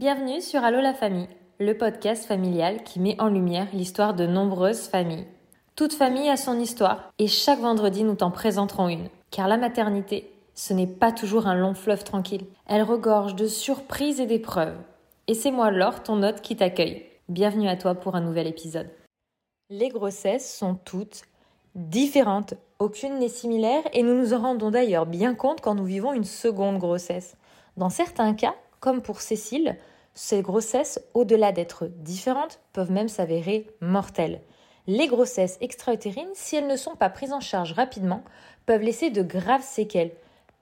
Bienvenue sur Allo la famille, le podcast familial qui met en lumière l'histoire de nombreuses familles. Toute famille a son histoire et chaque vendredi nous t'en présenterons une. Car la maternité, ce n'est pas toujours un long fleuve tranquille. Elle regorge de surprises et d'épreuves. Et c'est moi Laure, ton hôte, qui t'accueille. Bienvenue à toi pour un nouvel épisode. Les grossesses sont toutes différentes. Aucune n'est similaire et nous nous en rendons d'ailleurs bien compte quand nous vivons une seconde grossesse. Dans certains cas, comme pour Cécile, ces grossesses, au-delà d'être différentes, peuvent même s'avérer mortelles. Les grossesses extra-utérines, si elles ne sont pas prises en charge rapidement, peuvent laisser de graves séquelles,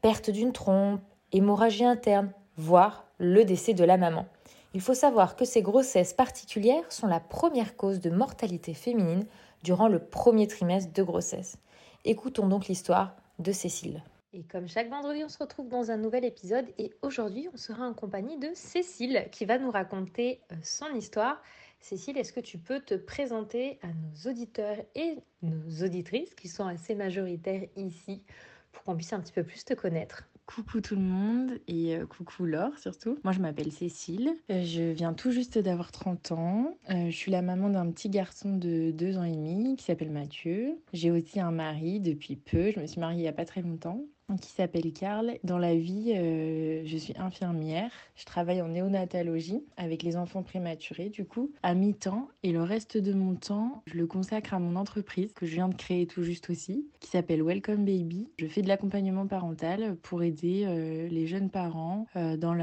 perte d'une trompe, hémorragie interne, voire le décès de la maman. Il faut savoir que ces grossesses particulières sont la première cause de mortalité féminine durant le premier trimestre de grossesse. Écoutons donc l'histoire de Cécile. Et comme chaque vendredi, on se retrouve dans un nouvel épisode et aujourd'hui, on sera en compagnie de Cécile qui va nous raconter euh, son histoire. Cécile, est-ce que tu peux te présenter à nos auditeurs et nos auditrices qui sont assez majoritaires ici pour qu'on puisse un petit peu plus te connaître? Coucou tout le monde et euh, coucou Laure surtout. Moi je m'appelle Cécile, euh, je viens tout juste d'avoir 30 ans. je suis la maman d'un petit garçon de 2 ans et demi qui s'appelle Mathieu. J'ai aussi un mari depuis peu, je me suis mariée il n'y a pas très longtemps qui s'appelle Karl. Dans la vie, euh, je suis infirmière. Je travaille en néonatologie avec les enfants prématurés, du coup, à mi-temps. Et le reste de mon temps, je le consacre à mon entreprise que je viens de créer tout juste aussi, qui s'appelle Welcome Baby. Je fais de l'accompagnement parental pour aider euh, les jeunes parents euh, dans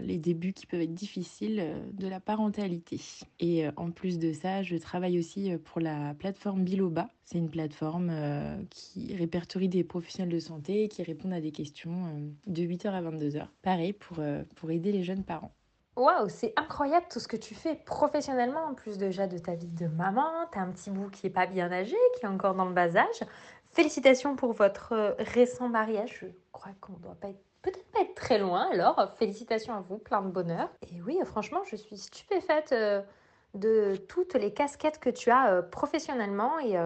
les débuts qui peuvent être difficiles de la parentalité. Et en plus de ça, je travaille aussi pour la plateforme Biloba. C'est une plateforme qui répertorie des professionnels de santé qui répondent à des questions euh, de 8h à 22h. Pareil pour, euh, pour aider les jeunes parents. Waouh, c'est incroyable tout ce que tu fais professionnellement, en plus déjà de ta vie de maman. Tu as un petit bout qui est pas bien âgé, qui est encore dans le bas âge. Félicitations pour votre euh, récent mariage. Je crois qu'on doit pas être peut-être pas être très loin. Alors, félicitations à vous, plein de bonheur. Et oui, franchement, je suis stupéfaite de toutes les casquettes que tu as professionnellement et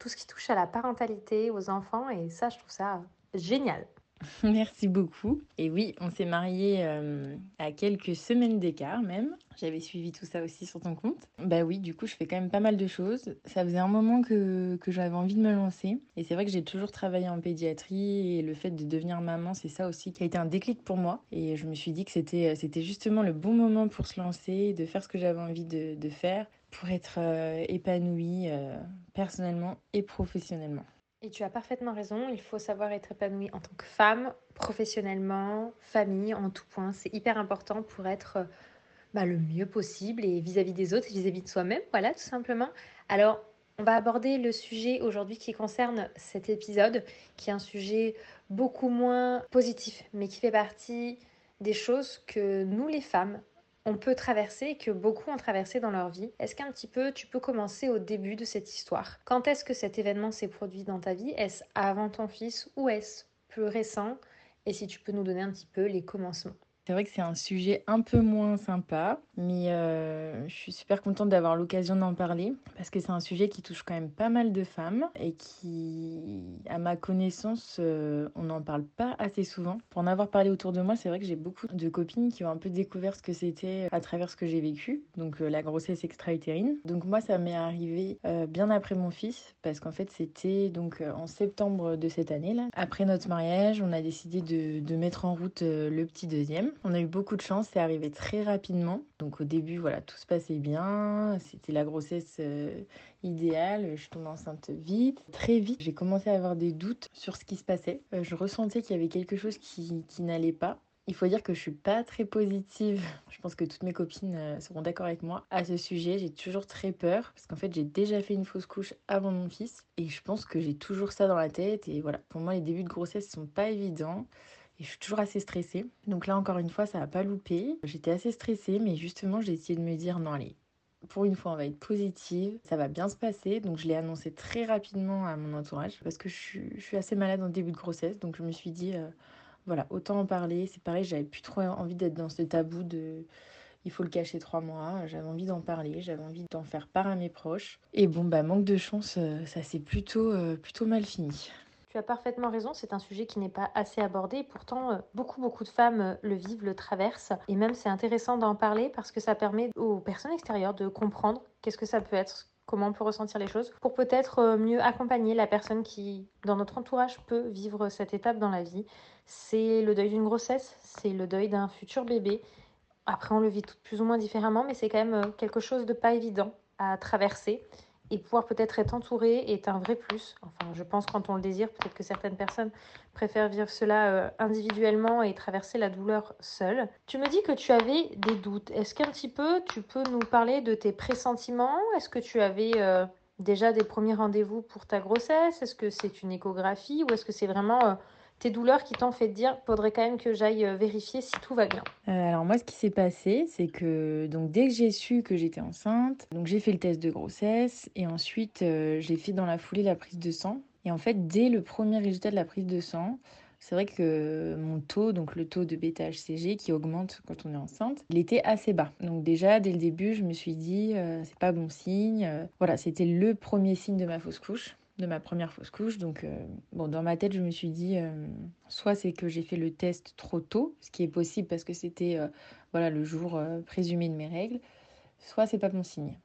tout ce qui touche à la parentalité, aux enfants. Et ça, je trouve ça génial. Merci beaucoup. Et oui, on s'est mariés euh, à quelques semaines d'écart même. J'avais suivi tout ça aussi sur ton compte. Bah oui, du coup, je fais quand même pas mal de choses. Ça faisait un moment que, que j'avais envie de me lancer. Et c'est vrai que j'ai toujours travaillé en pédiatrie et le fait de devenir maman, c'est ça aussi qui a été un déclic pour moi. Et je me suis dit que c'était, c'était justement le bon moment pour se lancer, de faire ce que j'avais envie de, de faire pour être euh, épanouie euh, personnellement et professionnellement. Et tu as parfaitement raison, il faut savoir être épanouie en tant que femme, professionnellement, famille, en tout point. C'est hyper important pour être bah, le mieux possible et vis-à-vis des autres et vis-à-vis de soi-même, voilà, tout simplement. Alors, on va aborder le sujet aujourd'hui qui concerne cet épisode, qui est un sujet beaucoup moins positif, mais qui fait partie des choses que nous les femmes, on peut traverser et que beaucoup ont traversé dans leur vie. Est-ce qu'un petit peu tu peux commencer au début de cette histoire? Quand est-ce que cet événement s'est produit dans ta vie? Est-ce avant ton fils ou est-ce plus récent? Et si tu peux nous donner un petit peu les commencements. C'est vrai que c'est un sujet un peu moins sympa, mais euh, je suis super contente d'avoir l'occasion d'en parler parce que c'est un sujet qui touche quand même pas mal de femmes et qui, à ma connaissance, euh, on n'en parle pas assez souvent. Pour en avoir parlé autour de moi, c'est vrai que j'ai beaucoup de copines qui ont un peu découvert ce que c'était à travers ce que j'ai vécu, donc euh, la grossesse extra-utérine. Donc moi, ça m'est arrivé bien après mon fils parce qu'en fait, c'était donc en septembre de cette année là. Après notre mariage, on a décidé de mettre en route le petit deuxième. On a eu beaucoup de chance, c'est arrivé très rapidement. Donc au début, voilà, tout se passait bien. C'était la grossesse euh, idéale. Je tombe enceinte vite. Très vite, j'ai commencé à avoir des doutes sur ce qui se passait. Euh, je ressentais qu'il y avait quelque chose qui, n'allait pas. Il faut dire que je suis pas très positive. Je pense que toutes mes copines euh, seront d'accord avec moi à ce sujet. J'ai toujours très peur parce qu'en fait, j'ai déjà fait une fausse couche avant mon fils et je pense que j'ai toujours ça dans la tête. Et voilà, pour moi, les débuts de grossesse sont pas évidents. Et je suis toujours assez stressée. Donc là, encore une fois, ça n'a pas loupé. J'étais assez stressée, mais justement, j'ai essayé de me dire non, allez, pour une fois, on va être positive, ça va bien se passer. Donc je l'ai annoncé très rapidement à mon entourage parce que je suis, assez malade en début de grossesse. Donc je me suis dit, euh, voilà, autant en parler. C'est pareil, j'avais plus trop envie d'être dans ce tabou de il faut le cacher trois mois. J'avais envie d'en parler, j'avais envie d'en faire part à mes proches. Et bon, bah manque de chance, euh, ça s'est plutôt, euh, plutôt mal fini. Tu as parfaitement raison, c'est un sujet qui n'est pas assez abordé. pourtant, euh, beaucoup, beaucoup de femmes euh, le vivent, le traversent. Et même, c'est intéressant d'en parler parce que ça permet aux personnes extérieures de comprendre qu'est-ce que ça peut être, comment on peut ressentir les choses, pour peut-être euh, mieux accompagner la personne qui, dans notre entourage, peut vivre cette étape dans la vie. C'est le deuil d'une grossesse, c'est le deuil d'un futur bébé. Après, on le vit plus ou moins différemment, mais c'est quand même quelque chose de pas évident à traverser et pouvoir peut-être être entouré est un vrai plus. Enfin, je pense quand on le désire, peut-être que certaines personnes préfèrent vivre cela euh, individuellement et traverser la douleur seule. Tu me dis que tu avais des doutes. Est-ce qu'un petit peu tu peux nous parler de tes pressentiments? Est-ce que tu avais euh, déjà des premiers rendez-vous pour ta grossesse? Est-ce que c'est une échographie ou est-ce que c'est vraiment euh, tes douleurs qui t'ont fait dire faudrait quand même que j'aille euh, vérifier si tout va bien euh, Alors moi ce qui s'est passé c'est que donc dès que j'ai su que j'étais enceinte, donc j'ai fait le test de grossesse et ensuite euh, j'ai fait dans la foulée la prise de sang et en fait dès le premier résultat de la prise de sang, c'est vrai que mon taux, donc le taux de bêta-HCG qui augmente quand on est enceinte, il était assez bas. Donc déjà, dès le début, je me suis dit, c'est pas bon signe. voilà, c'était le premier signe de ma fausse couche de ma première fausse couche. Donc, euh, bon, dans ma tête, je me suis dit, euh, soit c'est que j'ai fait le test trop tôt, ce qui est possible parce que c'était euh, voilà le jour présumé de mes règles, soit c'est pas bon signe.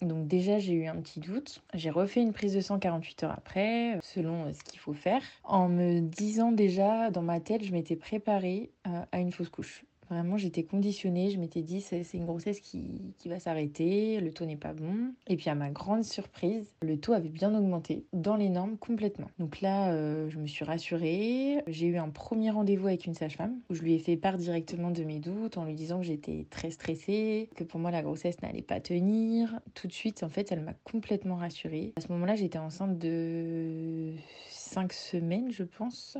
Donc déjà, j'ai eu un petit doute. J'ai refait une prise de sang 48 heures après, selon ce qu'il faut faire, en me disant déjà, dans ma tête, je m'étais préparée à une fausse couche. Vraiment, j'étais conditionnée. Je m'étais dit, c'est une grossesse qui, qui va s'arrêter. Le taux n'est pas bon. Et puis, à ma grande surprise, le taux avait bien augmenté dans les normes complètement. Donc là, euh, je me suis rassurée. J'ai eu un premier rendez-vous avec une sage-femme où je lui ai fait part directement de mes doutes en lui disant que j'étais très stressée, que pour moi, la grossesse n'allait pas tenir. Tout de suite, en fait, elle m'a complètement rassurée. À ce moment-là, j'étais enceinte de 5 semaines, je pense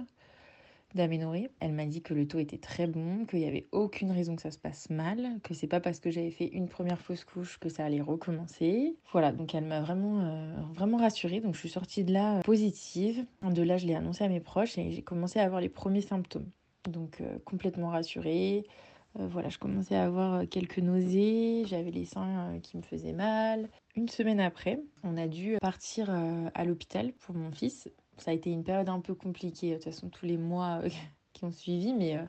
d'aménorrhée. Elle m'a dit que le taux était très bon, qu'il n'y avait aucune raison que ça se passe mal, que c'est pas parce que j'avais fait une première fausse couche que ça allait recommencer. Voilà, donc elle m'a vraiment, euh, vraiment rassurée. Donc je suis sortie de là euh, positive. De là, je l'ai annoncé à mes proches et j'ai commencé à avoir les premiers symptômes. Donc euh, complètement rassurée. voilà, je commençais à avoir quelques nausées, j'avais les seins qui me faisaient mal. Une semaine après, on a dû partir à l'hôpital pour mon fils ça a été une période un peu compliquée, de toute façon, tous les mois euh, qui ont suivi, mais euh,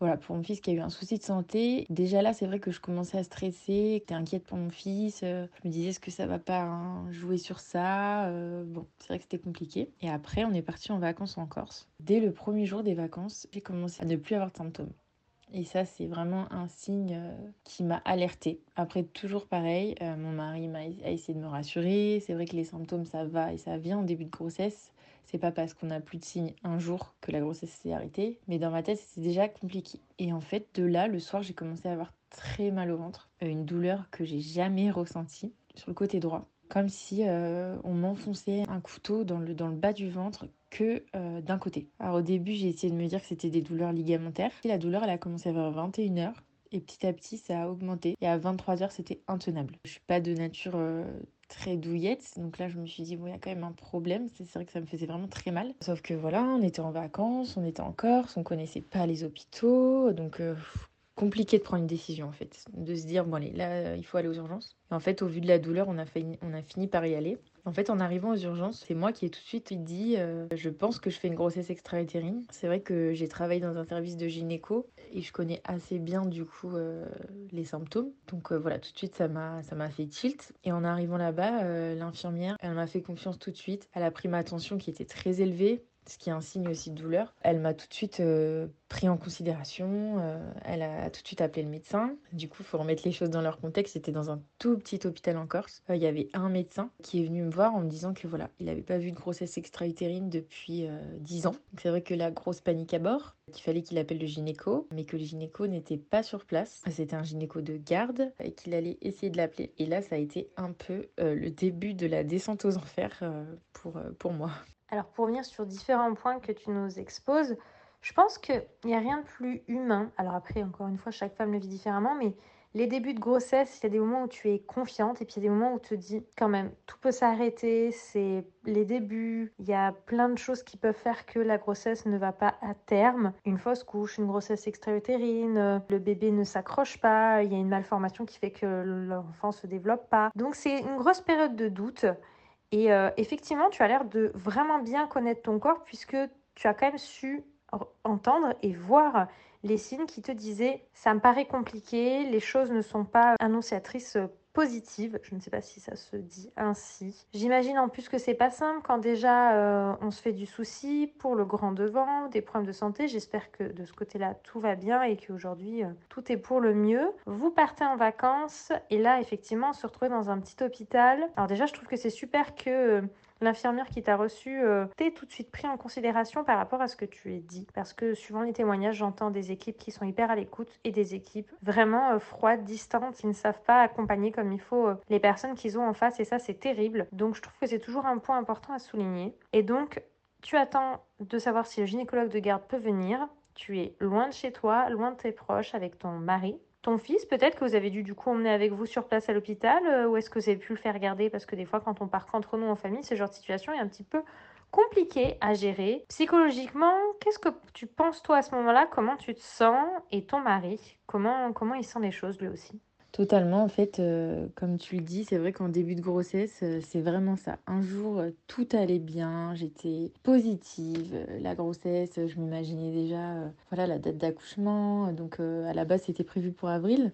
voilà, pour mon fils qui a eu un souci de santé, déjà là, c'est vrai que je commençais à stresser, j'étais inquiète pour mon fils. Euh, je me disais, est-ce que ça va pas hein, jouer sur ça Bon, c'est vrai que c'était compliqué. Et après, on est parti en vacances en Corse. Dès le premier jour des vacances, j'ai commencé à ne plus avoir de symptômes. Et ça, c'est vraiment un signe qui m'a alertée. Après, toujours pareil, mon mari m'a essayé de me rassurer. C'est vrai que les symptômes, ça va et ça vient en début de grossesse. C'est pas parce qu'on n'a plus de signes un jour que la grossesse s'est arrêtée, mais dans ma tête c'était déjà compliqué. Et en fait, de là, le soir, j'ai commencé à avoir très mal au ventre, euh, une douleur que j'ai jamais ressentie sur le côté droit, comme si euh, on m'enfonçait un couteau dans le, bas du ventre que euh, d'un côté. Alors au début, j'ai essayé de me dire que c'était des douleurs ligamentaires. Et la douleur, elle a commencé vers 21h. Et petit à petit, ça a augmenté. Et à 23h, c'était intenable. Je suis pas de nature très douillette. Donc là, je me suis dit, bon, il y a quand même un problème. C'est vrai que ça me faisait vraiment très mal. Sauf que voilà, on était en vacances, on était en Corse, on connaissait pas les hôpitaux. Donc, euh, compliqué de prendre une décision en fait. De se dire, bon, allez, là, il faut aller aux urgences. Et en fait, au vu de la douleur, on a, on a fini par y aller. En fait, en arrivant aux urgences, c'est moi qui ai tout de suite dit euh, Je pense que je fais une grossesse extra-utérine. C'est vrai que j'ai travaillé dans un service de gynéco et je connais assez bien du coup euh, les symptômes. Donc euh, voilà, tout de suite ça m'a ça m'a fait tilt. Et en arrivant là-bas, l'infirmière, elle m'a fait confiance tout de suite. Elle a pris ma tension qui était très élevée ce qui est un signe aussi de douleur. Elle m'a tout de suite euh, pris en considération, euh, elle a tout de suite appelé le médecin. Du coup, il faut remettre les choses dans leur contexte. C'était dans un tout petit hôpital en Corse. Euh, il y avait un médecin qui est venu me voir en me disant que voilà, il n'avait pas vu de grossesse extra-utérine depuis 10 ans. C'est vrai que la grosse panique à bord, qu'il fallait qu'il appelle le gynéco, mais que le gynéco n'était pas sur place. C'était un gynéco de garde et qu'il allait essayer de l'appeler. Et là, ça a été un peu le début de la descente aux enfers pour, pour moi. Alors pour venir sur différents points que tu nous exposes, je pense qu'il n'y a rien de plus humain. Alors après, encore une fois, chaque femme le vit différemment, mais les débuts de grossesse, il y a des moments où tu es confiante et puis il y a des moments où tu te dis quand même, tout peut s'arrêter, c'est les débuts, il y a plein de choses qui peuvent faire que la grossesse ne va pas à terme. Une fausse couche, une grossesse extra-utérine, le bébé ne s'accroche pas, il y a une malformation qui fait que l'enfant se développe pas. Donc c'est une grosse période de doute Et euh, effectivement, tu as l'air de vraiment bien connaître ton corps puisque tu as quand même su entendre et voir les signes qui te disaient ça me paraît compliqué, les choses ne sont pas annonciatrices positive. Je ne sais pas si ça se dit ainsi. J'imagine en plus que c'est pas simple quand déjà euh, on se fait du souci pour le grand devant, des problèmes de santé. J'espère que de ce côté-là tout va bien et qu'aujourd'hui euh, tout est pour le mieux. Vous partez en vacances et là effectivement on se retrouve dans un petit hôpital. Alors déjà je trouve que c'est super que euh, l'infirmière qui t'a reçu euh, t'es tout de suite pris en considération par rapport à ce que tu es dit. Parce que suivant les témoignages, j'entends des équipes qui sont hyper à l'écoute et des équipes vraiment euh, froides, distantes, qui ne savent pas accompagner comme il faut euh, les personnes qu'ils ont en face et ça c'est terrible. Donc je trouve que c'est toujours un point important à souligner. Et donc tu attends de savoir si le gynécologue de garde peut venir. Tu es loin de chez toi, loin de tes proches, avec ton mari ton fils, peut-être que vous avez dû du coup emmener avec vous sur place à l'hôpital euh, ou est-ce que vous avez pu le faire garder? Parce que des fois quand on part entre nous en famille, ce genre de situation est un petit peu compliqué à gérer. Psychologiquement, qu'est-ce que tu penses toi à ce moment-là? Comment tu te sens? Et ton mari, comment, comment il sent les choses lui aussi? Totalement, en fait, euh, comme tu le dis, c'est vrai qu'en début de grossesse, euh, c'est vraiment ça. Un jour, euh, tout allait bien, j'étais positive. la grossesse, je m'imaginais déjà voilà, la date d'accouchement. Donc, à la base, c'était prévu pour avril.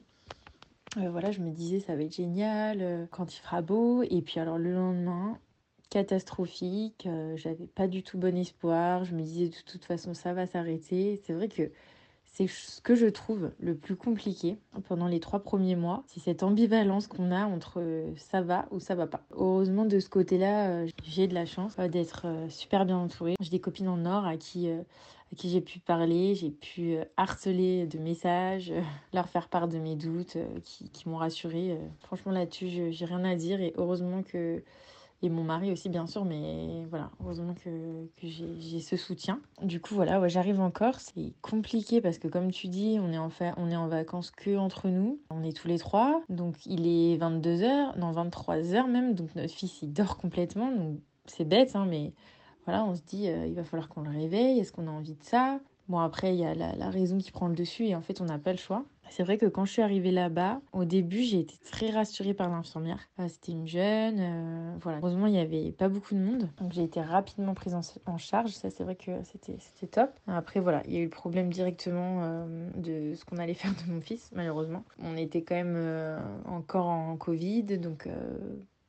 voilà, je me disais, ça va être génial quand il fera beau. Et puis, alors, le lendemain, catastrophique, j'avais pas du tout bon espoir. Je me disais, de toute façon, ça va s'arrêter. C'est vrai que c'est ce que je trouve le plus compliqué pendant les trois premiers mois. C'est cette ambivalence qu'on a entre euh, ça va ou ça va pas. Heureusement, de ce côté-là, euh, j'ai de la chance euh, d'être super bien entourée. J'ai des copines en or à qui, à qui j'ai pu parler, j'ai pu harceler de messages, leur faire part de mes doutes, qui, qui m'ont rassurée. Franchement, là-dessus, j'ai rien à dire et heureusement que et mon mari aussi bien sûr mais voilà heureusement que, que j'ai ce soutien. Du coup voilà ouais, j'arrive en Corse. C'est compliqué parce que comme tu dis on est en on est en vacances que entre nous. On est tous les trois. Donc il est 22h non 23h même. Donc notre fils il dort complètement. Donc c'est bête hein, mais voilà on se dit euh, il va falloir qu'on le réveille. Est-ce qu'on a envie de ça? Bon, après, il y a la, raison qui prend le dessus et en fait, on n'a pas le choix. C'est vrai que quand je suis arrivée là-bas, au début, j'ai été très rassurée par l'infirmière. Euh, c'était une jeune, euh, voilà. Heureusement, il n'y avait pas beaucoup de monde, donc j'ai été rapidement prise en, charge. Ça, c'est vrai que c'était top. Après, voilà, il y a eu le problème directement euh, de ce qu'on allait faire de mon fils, malheureusement. On était quand même encore en Covid, donc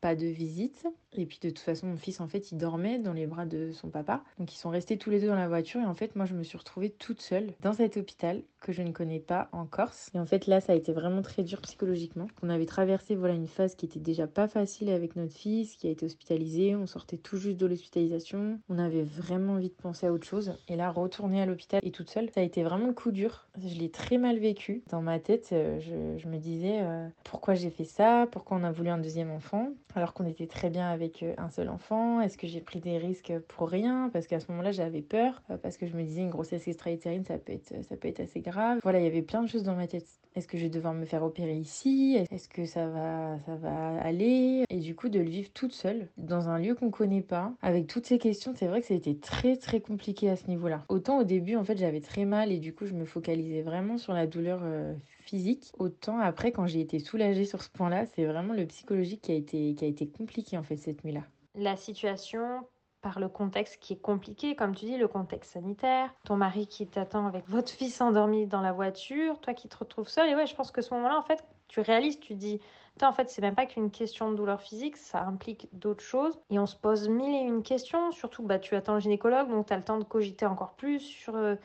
pas de visite. Et puis de toute façon, mon fils, en fait, il dormait dans les bras de son papa. Donc ils sont restés tous les deux dans la voiture. Et en fait, moi, je me suis retrouvée toute seule dans cet hôpital que je ne connais pas en Corse. Et en fait, là, ça a été vraiment très dur psychologiquement. On avait traversé voilà une phase qui était déjà pas facile avec notre fils, qui a été hospitalisé. On sortait tout juste de l'hospitalisation. On avait vraiment envie de penser à autre chose. Et là, retourner à l'hôpital et toute seule, ça a été vraiment le coup dur. Je l'ai très mal vécu. Dans ma tête, euh, je, me disais euh, pourquoi j'ai fait ça, pourquoi on a voulu un deuxième enfant, alors qu'on était très bien avec avec euh, un seul enfant? Est-ce que j'ai pris des risques pour rien? Parce qu'à ce moment-là, j'avais peur, euh, parce que je me disais une grossesse extra-utérine, ça peut être, ça peut être assez grave. Voilà, il y avait plein de choses dans ma tête. Est-ce que je vais devoir me faire opérer ici? Est-ce que ça va, ça va aller? Et du coup, de le vivre toute seule, dans un lieu qu'on connaît pas, avec toutes ces questions, c'est vrai que ça a été très très compliqué à ce niveau-là. Autant au début, en fait, j'avais très mal et du coup, je me focalisais vraiment sur la douleur euh, physique. Autant après, quand j'ai été soulagée sur ce point-là, c'est vraiment le psychologique qui a été, qui a été compliqué en fait cette nuit-là. La situation par le contexte qui est compliqué, comme tu dis, le contexte sanitaire, ton mari qui t'attend avec votre fils endormi dans la voiture, toi qui te retrouves seul. Et ouais, je pense que ce moment-là, en fait, tu réalises, tu dis, en fait, c'est même pas qu'une question de douleur physique, ça implique d'autres choses. Et on se pose mille et une questions, surtout, bah, tu attends le gynécologue, donc tu as le temps de cogiter encore plus sur euh,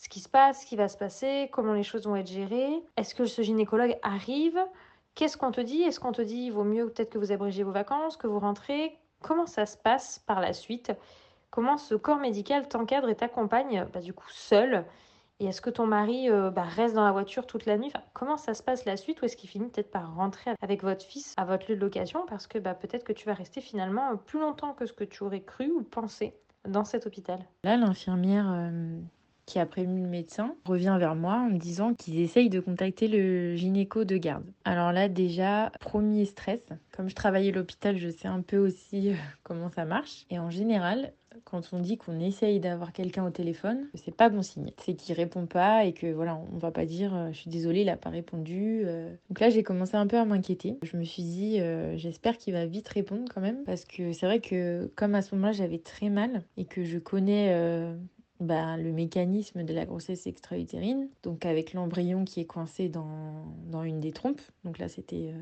ce qui se passe, ce qui va se passer, comment les choses vont être gérées. Est-ce que ce gynécologue arrive? Qu'est-ce qu'on te dit? Est-ce qu'on te dit il vaut mieux peut-être que vous abrégez vos vacances, que vous rentrez? Comment ça se passe par la suite? Comment ce corps médical t'encadre et t'accompagne bah, du coup seul? Et est-ce que ton mari euh, bah, reste dans la voiture toute la nuit? Comment ça se passe la suite? Ou est-ce qu'il finit peut-être par rentrer avec votre fils à votre lieu de location? Parce que bah, peut-être que tu vas rester finalement plus longtemps que ce que tu aurais cru ou pensé dans cet hôpital. Là, l'infirmière euh, qui a prévenu le médecin, revient vers moi en me disant qu'ils essayent de contacter le gynéco de garde. Alors là, déjà, premier stress. Comme je travaillais à l'hôpital, je sais un peu aussi euh, comment ça marche. Et en général, quand on dit qu'on essaye d'avoir quelqu'un au téléphone, c'est pas bon signe. C'est qu'il répond pas et que voilà, on va pas dire euh, je suis désolée, il a pas répondu. Euh. Donc là, j'ai commencé un peu à m'inquiéter. Je me suis dit j'espère qu'il va vite répondre quand même parce que c'est vrai que comme à ce moment-là, j'avais très mal et que je connais bah, le mécanisme de la grossesse extra-utérine, donc avec l'embryon qui est coincé dans, dans, une des trompes. Donc là, c'était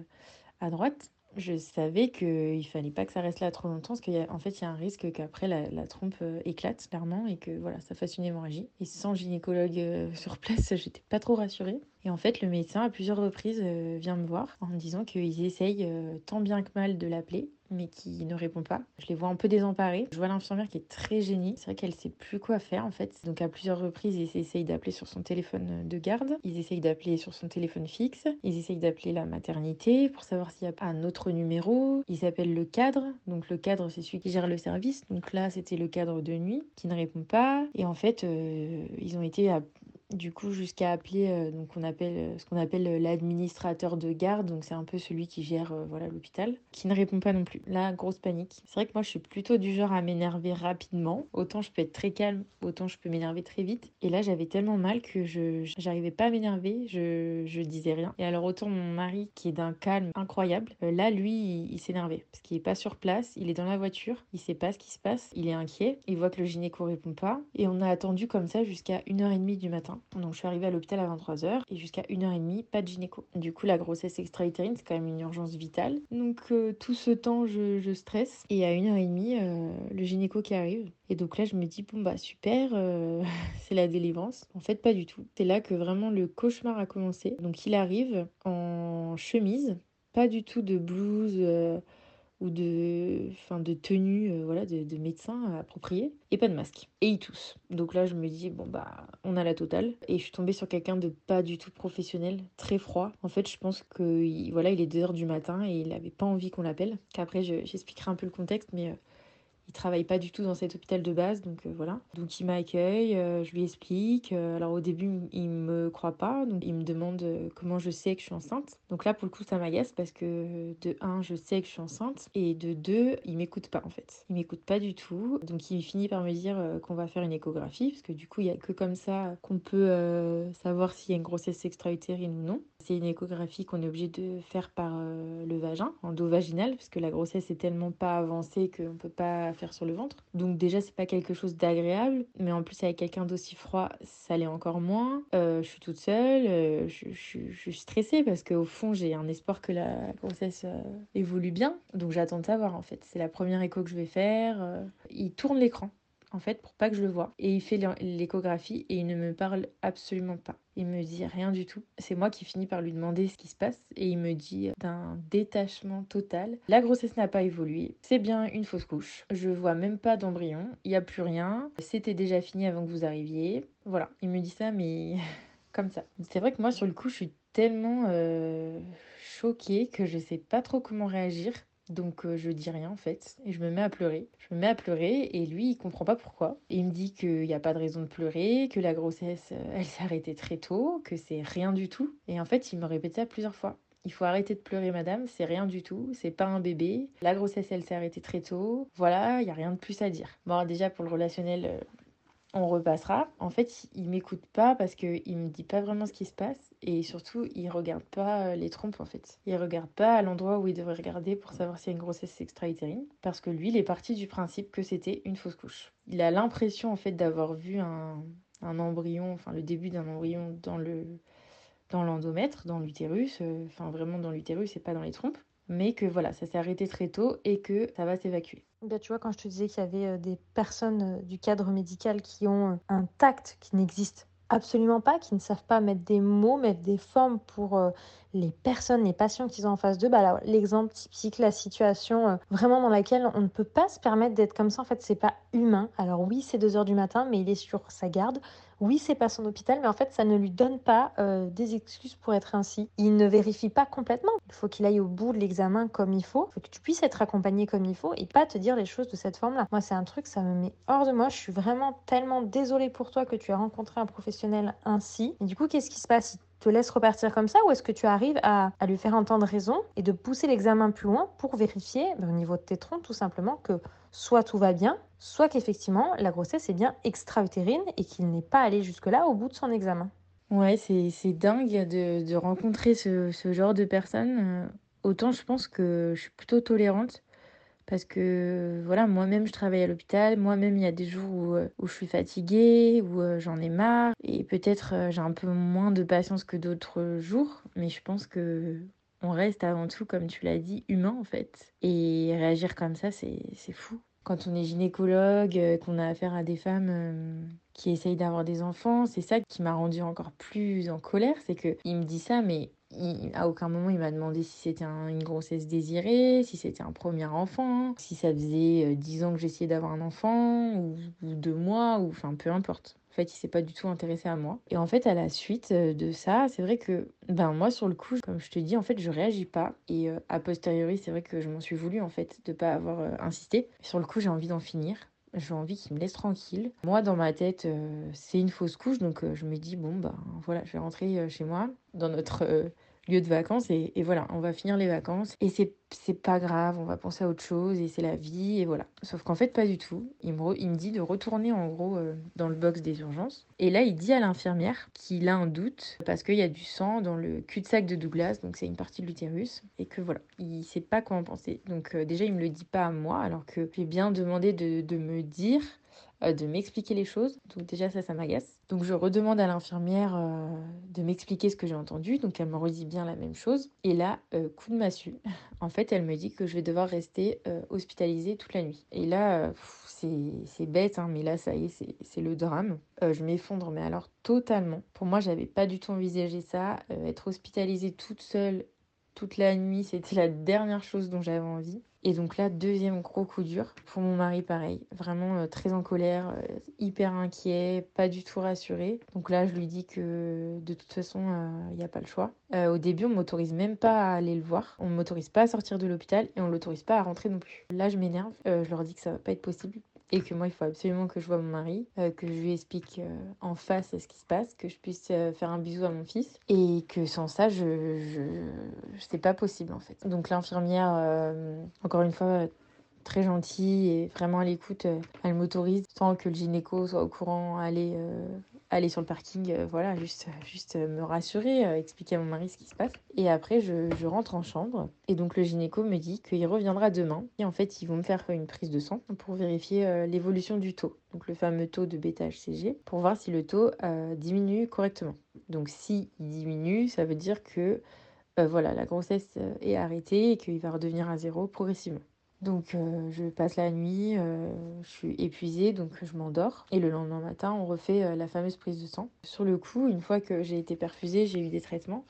à droite je savais qu'il fallait pas que ça reste là trop longtemps parce qu'en fait, il y a un risque qu'après la, trompe euh, éclate clairement et que voilà, ça fasse une hémorragie. Et sans gynécologue euh, sur place, j'étais pas trop rassurée. Et en fait, le médecin, à plusieurs reprises, euh, vient me voir en me disant qu'ils essayent tant bien que mal de l'appeler mais qui ne répond pas. Je les vois un peu désemparés. Je vois l'infirmière qui est très gênée. C'est vrai qu'elle sait plus quoi faire en fait. Donc à plusieurs reprises, ils essayent d'appeler sur son téléphone de garde. Ils essayent d'appeler sur son téléphone fixe. Ils essayent d'appeler la maternité pour savoir s'il y a un autre numéro. Ils appellent le cadre. Donc le cadre, c'est celui qui gère le service. Donc là, c'était le cadre de nuit qui ne répond pas. Et en fait, euh, ils ont été à du coup jusqu'à appeler euh, donc on appelle euh, ce qu'on appelle euh, l'administrateur de garde donc c'est un peu celui qui gère voilà l'hôpital qui ne répond pas non plus. Là grosse panique. C'est vrai que moi je suis plutôt du genre à m'énerver rapidement. Autant je peux être très calme autant je peux m'énerver très vite. Et là j'avais tellement mal que je j'arrivais pas à m'énerver. Je, je disais rien. Et alors autant mon mari qui est d'un calme incroyable là lui il, s'énervait. Parce qu'il est pas sur place il est dans la voiture il sait pas ce qui se passe il est inquiet il voit que le gynéco répond pas. Et on a attendu comme ça jusqu'à 1h30 du matin donc je suis arrivée à l'hôpital à 23h et jusqu'à 1h30, pas de gynéco. Du coup, la grossesse extra-utérine, c'est quand même une urgence vitale. Donc euh, tout ce temps, je, stresse. Et à 1h30, euh, le gynéco qui arrive. Et donc là, je me dis, bon bah super, euh, c'est la délivrance. En fait, pas du tout. C'est là que vraiment le cauchemar a commencé. Donc il arrive en chemise, pas du tout de blouse ou de, enfin, de tenue euh, voilà, de, de, médecin appropriée et pas de masque. Et ils toussent. Donc là, je me dis, bon, bah, on a la totale. Et je suis tombée sur quelqu'un de pas du tout professionnel, très froid. En fait, je pense que voilà, il est 2h du matin et il avait pas envie qu'on l'appelle. Qu'après, j'expliquerai un peu le contexte, mais euh, il travaille pas du tout dans cet hôpital de base, donc euh, voilà. Donc il m'accueille, euh, je lui explique. Euh, alors au début, il me croit pas, donc il me demande comment je sais que je suis enceinte. Donc là, pour le coup, ça m'agace parce que de un, je sais que je suis enceinte, et de deux, il m'écoute pas en fait. Il m'écoute pas du tout. Donc il finit par me dire qu'on va faire une échographie, parce que du coup, il y a que comme ça qu'on peut savoir s'il y a une grossesse extra-utérine ou non. C'est une échographie qu'on est obligé de faire par le vagin, endovaginal, parce que la grossesse est tellement pas avancée qu'on peut pas faire sur le ventre. Donc déjà, c'est pas quelque chose d'agréable, mais en plus avec quelqu'un d'aussi froid, ça l'est encore moins. Euh, je suis toute seule, euh, je, suis stressée parce qu'au fond, j'ai un espoir que la grossesse euh, évolue bien. Donc j'attends de savoir en fait. C'est la première écho que je vais faire. il tourne l'écran en fait, pour pas que je le vois. Et il fait l'échographie et il ne me parle absolument pas. Il me dit rien du tout. C'est moi qui finis par lui demander ce qui se passe et il me dit d'un détachement total. La grossesse n'a pas évolué. C'est bien une fausse couche. Je vois même pas d'embryon. Il n'y a plus rien. C'était déjà fini avant que vous arriviez. Voilà. Il me dit ça, mais comme ça. C'est vrai que moi, sur le coup, je suis tellement euh, choquée que je sais pas trop comment réagir. Donc euh, je dis rien en fait et je me mets à pleurer. Je me mets à pleurer et lui il comprend pas pourquoi. il me dit qu'il n'y a pas de raison de pleurer, que la grossesse euh, elle s'est arrêtée très tôt, que c'est rien du tout. Et en fait il me répétait ça plusieurs fois. Il faut arrêter de pleurer, madame, c'est rien du tout, c'est pas un bébé. La grossesse, elle s'est arrêtée très tôt. Voilà, il y a rien de plus à dire. Bon, déjà pour le relationnel, euh, on repassera. En fait, il m'écoute pas parce qu'il me dit pas vraiment ce qui se passe et surtout, il regarde pas euh, les trompes en fait. Il regarde pas à l'endroit où il devrait regarder pour savoir s'il y a une grossesse extra-utérine parce que lui, il est parti du principe que c'était une fausse couche. Il a l'impression en fait d'avoir vu un, embryon, enfin le début d'un embryon dans le dans l'endomètre, dans l'utérus, euh, enfin vraiment dans l'utérus et pas dans les trompes mais que voilà, ça s'est arrêté très tôt et que ça va s'évacuer. Bah, tu vois, quand je te disais qu'il y avait euh, des personnes euh, du cadre médical qui ont euh, un tact qui n'existe absolument pas, qui ne savent pas mettre des mots, mettre des formes pour les personnes, les patients qu'ils ont en face d'eux, bah l'exemple typique, la situation vraiment dans laquelle on ne peut pas se permettre d'être comme ça, en fait, c'est pas humain. Alors oui, c'est 2 heures du matin, mais il est sur sa garde oui, c'est pas son hôpital, mais en fait, ça ne lui donne pas euh, des excuses pour être ainsi. Il ne vérifie pas complètement. Il faut qu'il aille au bout de l'examen comme il faut. Il faut que tu puisses être accompagné comme il faut et pas te dire les choses de cette forme-là. Moi, c'est un truc, ça me met hors de moi. Je suis vraiment tellement désolée pour toi que tu as rencontré un professionnel ainsi. Et du coup, qu'est-ce qui se passe? Te laisse repartir comme ça ou est-ce que tu arrives à, lui faire entendre raison et de pousser l'examen plus loin pour vérifier ben, au niveau de tes troncs tout simplement que soit tout va bien, soit qu'effectivement la grossesse est bien extra-utérine et qu'il n'est pas allé jusque-là au bout de son examen. Ouais, c'est dingue de, rencontrer ce, ce, genre de personnes. Euh, autant je pense que je suis plutôt tolérante parce que voilà, moi-même je travaille à l'hôpital, moi-même il y a des jours où, euh, où je suis fatiguée, où euh, j'en ai marre, et peut-être euh, j'ai un peu moins de patience que d'autres jours, mais je pense que on reste avant tout, comme tu l'as dit, humain en fait. Et réagir comme ça, c'est fou. Quand on est gynécologue, qu'on a affaire à des femmes qui essayent d'avoir des enfants, c'est ça qui m'a rendu encore plus en colère, c'est qu'il me dit ça, mais à aucun moment il m'a demandé si c'était une grossesse désirée, si c'était un premier enfant, si ça faisait 10 euh, ans que j'essayais d'avoir un enfant, ou, deux mois, ou enfin peu importe. En fait, il s'est pas du tout intéressé à moi. Et en fait, à la suite euh, de ça, c'est vrai que ben moi sur le coup, comme je te dis, en fait, je réagis pas. Et euh, a posteriori, c'est vrai que je m'en suis voulu en fait de pas avoir insisté. Sur le coup, j'ai envie d'en finir j'ai envie qu'il me laisse tranquille. Moi, dans ma tête, c'est une fausse couche, donc je me dis, bon, bah voilà, je vais rentrer chez moi, dans notre lieu de vacances et, voilà, on va finir les vacances et c'est pas grave, on va penser à autre chose et c'est la vie et voilà. Sauf qu'en fait, pas du tout. Il me, il me dit de retourner en gros euh, dans le box des urgences et là, il dit à l'infirmière qu'il a un doute parce qu'il y a du sang dans le cul-de-sac de Douglas, donc c'est une partie de l'utérus et que voilà, il sait pas quoi en penser. Donc euh, déjà, il me le dit pas à moi alors que j'ai bien demandé de, de me dire de m'expliquer les choses. Donc déjà ça, ça m'agace. Donc je redemande à l'infirmière euh, de m'expliquer ce que j'ai entendu. Donc elle me redit bien la même chose. Et là, euh, coup de massue. En fait, elle me dit que je vais devoir rester hospitalisée toute la nuit. Et là, c'est bête, hein, mais là, ça y est, c'est le drame. je m'effondre, mais alors totalement. Pour moi, j'avais pas du tout envisagé ça. être hospitalisée toute seule toute la nuit, c'était la dernière chose dont j'avais envie. Et donc là, deuxième gros coup dur pour mon mari, pareil, vraiment euh, très en colère, euh, hyper inquiet, pas du tout rassuré. Donc là, je lui dis que de toute façon, il euh, n'y a pas le choix. au début, on m'autorise même pas à aller le voir, on m'autorise pas à sortir de l'hôpital et on l'autorise pas à rentrer non plus. Là, je m'énerve, je leur dis que ça va pas être possible et que moi, il faut absolument que je vois mon mari, euh, que je lui explique euh, en face ce qui se passe, que je puisse euh, faire un bisou à mon fils, et que sans ça, je, je, c'est pas possible en fait. Donc l'infirmière, encore une fois, très gentille et vraiment à l'écoute, elle m'autorise sans que le gynéco soit au courant, aller aller sur le parking, euh, voilà, juste, juste me rassurer, euh, expliquer à mon mari ce qui se passe. Et après, je, rentre en chambre. Et donc, le gynéco me dit qu'il reviendra demain. Et en fait, ils vont me faire une prise de sang pour vérifier euh, l'évolution du taux. Donc, le fameux taux de bêta-HCG, pour voir si le taux diminue correctement. Donc, si il diminue, ça veut dire que voilà, la grossesse est arrêtée et qu'il va redevenir à zéro progressivement. Donc euh, je passe la nuit, euh, je suis épuisée, donc je m'endors. Et le lendemain matin, on refait euh, la fameuse prise de sang. Sur le coup, une fois que j'ai été perfusée, j'ai eu des traitements.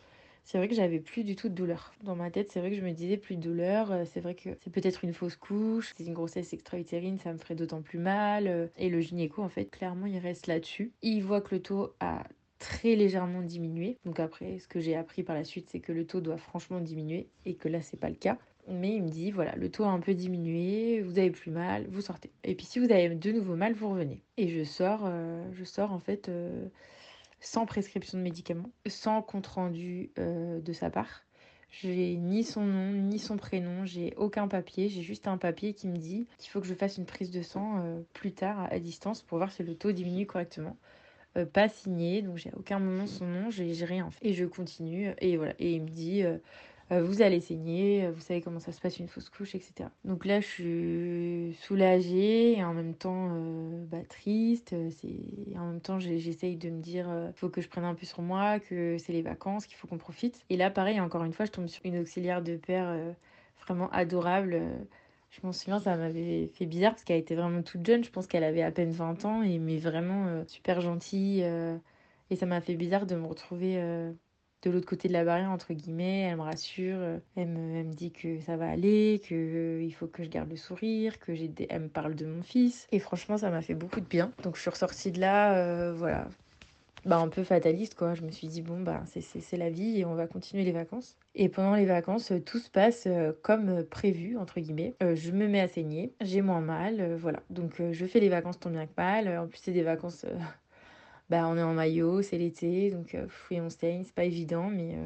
C'est vrai que j'avais plus du tout de douleur. Dans ma tête, c'est vrai que je me disais plus de douleur. C'est vrai que c'est peut-être une fausse couche. C'est une grossesse extra-utérine, ça me ferait d'autant plus mal. Et le gynéco, en fait, clairement, il reste là-dessus. Il voit que le taux a très légèrement diminué. Donc après, ce que j'ai appris par la suite, c'est que le taux doit franchement diminuer et que là, c'est pas le cas. Mais il me dit, voilà, le taux a un peu diminué, vous avez plus mal, vous sortez. Et puis si vous avez de nouveau mal, vous revenez. Et je sors, euh, je sors en fait euh, sans prescription de médicaments, sans compte rendu euh, de sa part. J'ai ni son nom, ni son prénom, j'ai aucun papier, j'ai juste un papier qui me dit qu'il faut que je fasse une prise de sang plus tard à, distance pour voir si le taux diminue correctement. Pas signé, donc j'ai aucun moment son nom, j'ai rien fait. Et je continue, et voilà. Et il me dit euh, vous allez saigner, euh, vous savez comment ça se passe une fausse couche, etc. Donc là, je suis soulagée et en même temps euh, bah, triste. Et en même temps, j'essaye de me dire, il faut que je prenne un peu sur moi, que c'est les vacances, qu'il faut qu'on profite. Et là, pareil, encore une fois, je tombe sur une auxiliaire de père vraiment adorable. Je m'en souviens, ça m'avait fait bizarre parce qu'elle était vraiment toute jeune. Je pense qu'elle avait à peine 20 ans, et, mais vraiment super gentille. et ça m'a fait bizarre de me retrouver de l'autre côté de la barrière, entre guillemets. Elle me rassure, euh, elle me, dit que ça va aller, qu'il euh, faut que je garde le sourire, que j'ai elle me parle de mon fils. Et franchement, ça m'a fait beaucoup de bien. Donc je suis ressortie de là, euh, voilà, bah, un peu fataliste, quoi. Je me suis dit, bon, bah, c'est la vie et on va continuer les vacances. Et pendant les vacances, tout se passe comme prévu, entre guillemets. je me mets à saigner, j'ai moins mal, voilà. Donc je fais les vacances tant bien que mal. En plus, c'est des vacances bah, on est en maillot, c'est l'été, donc et on saigne, c'est pas évident, mais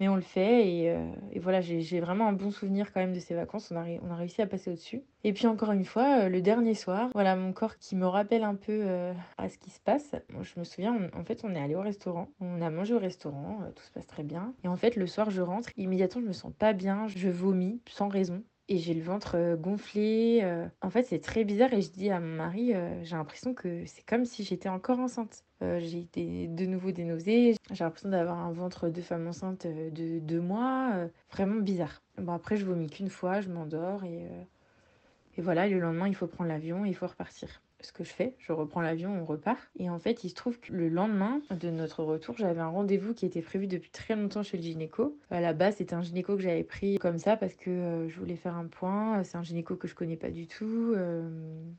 mais on le fait et, euh, voilà, j'ai vraiment un bon souvenir quand même de ces vacances. On a, on a réussi à passer au-dessus. Et puis encore une fois, euh, le dernier soir, voilà mon corps qui me rappelle un peu euh, à ce qui se passe. je me souviens, en fait, on est allé au restaurant. On a mangé au restaurant, tout se passe très bien. Et en fait, le soir, je rentre. Immédiatement, je me sens pas bien. Je vomis sans raison et j'ai le ventre gonflé. En fait, c'est très bizarre et je dis à mon mari, j'ai l'impression que c'est comme si j'étais encore enceinte. j'ai de nouveau des. J'ai l'impression d'avoir un ventre de femme enceinte de deux mois. vraiment bizarre. Bon, après, je vomis qu'une fois, je m'endors et, et voilà, le lendemain, il faut prendre l'avion et il faut repartir ce que je fais, je reprends l'avion, on repart. Et en fait, il se trouve que le lendemain de notre retour, j'avais un rendez-vous qui était prévu depuis très longtemps chez le gynéco. À la base, c'était un gynéco que j'avais pris comme ça parce que euh, je voulais faire un point. C'est un gynéco que je connais pas du tout, euh,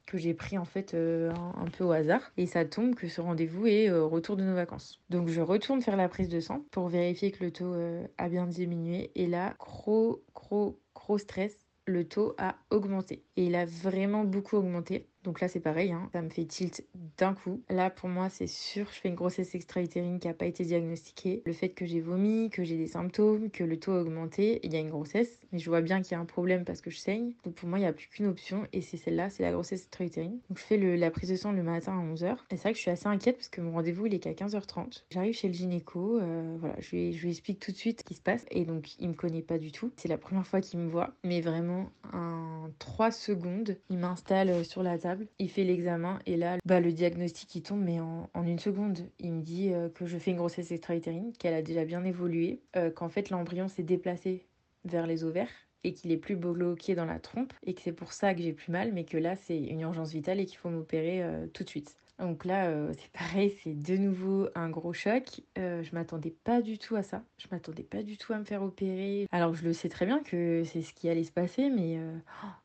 que j'ai pris en fait euh, un, peu au hasard. Et ça tombe que ce rendez-vous est au retour de nos vacances. Donc je retourne faire la prise de sang pour vérifier que le taux a bien diminué. Et là, gros, gros, gros stress le taux a augmenté. Et il a vraiment beaucoup augmenté. Donc là, c'est pareil, hein. ça me fait tilt d'un coup. Là, pour moi, c'est sûr, je fais une grossesse extra-utérine qui n'a pas été diagnostiquée. Le fait que j'ai vomi, que j'ai des symptômes, que le taux a augmenté, il y a une grossesse. Mais je vois bien qu'il y a un problème parce que je saigne. Donc pour moi, il n'y a plus qu'une option et c'est celle-là, c'est la grossesse extra-utérine. Donc je fais la prise de sang le matin à 11h. Et c'est vrai que je suis assez inquiète parce que mon rendez-vous, il est qu'à 15h30. J'arrive chez le gynéco, euh, voilà, je lui, explique tout de suite ce qui se passe. Et donc, il me connaît pas du tout. C'est la première fois qu'il me voit. Mais vraiment, un 3 secondes, il m'installe sur la table il fait l'examen et là, bah, le diagnostic il tombe, mais en, une seconde. Il me dit euh, que je fais une grossesse extra-utérine, qu'elle a déjà bien évolué, euh, qu'en fait l'embryon s'est déplacé vers les ovaires et qu'il est plus bloqué dans la trompe et que c'est pour ça que j'ai plus mal, mais que là c'est une urgence vitale et qu'il faut m'opérer euh, tout de suite. Donc là, c'est pareil, c'est de nouveau un gros choc. je m'attendais pas du tout à ça. Je m'attendais pas du tout à me faire opérer. Alors je le sais très bien que c'est ce qui allait se passer, mais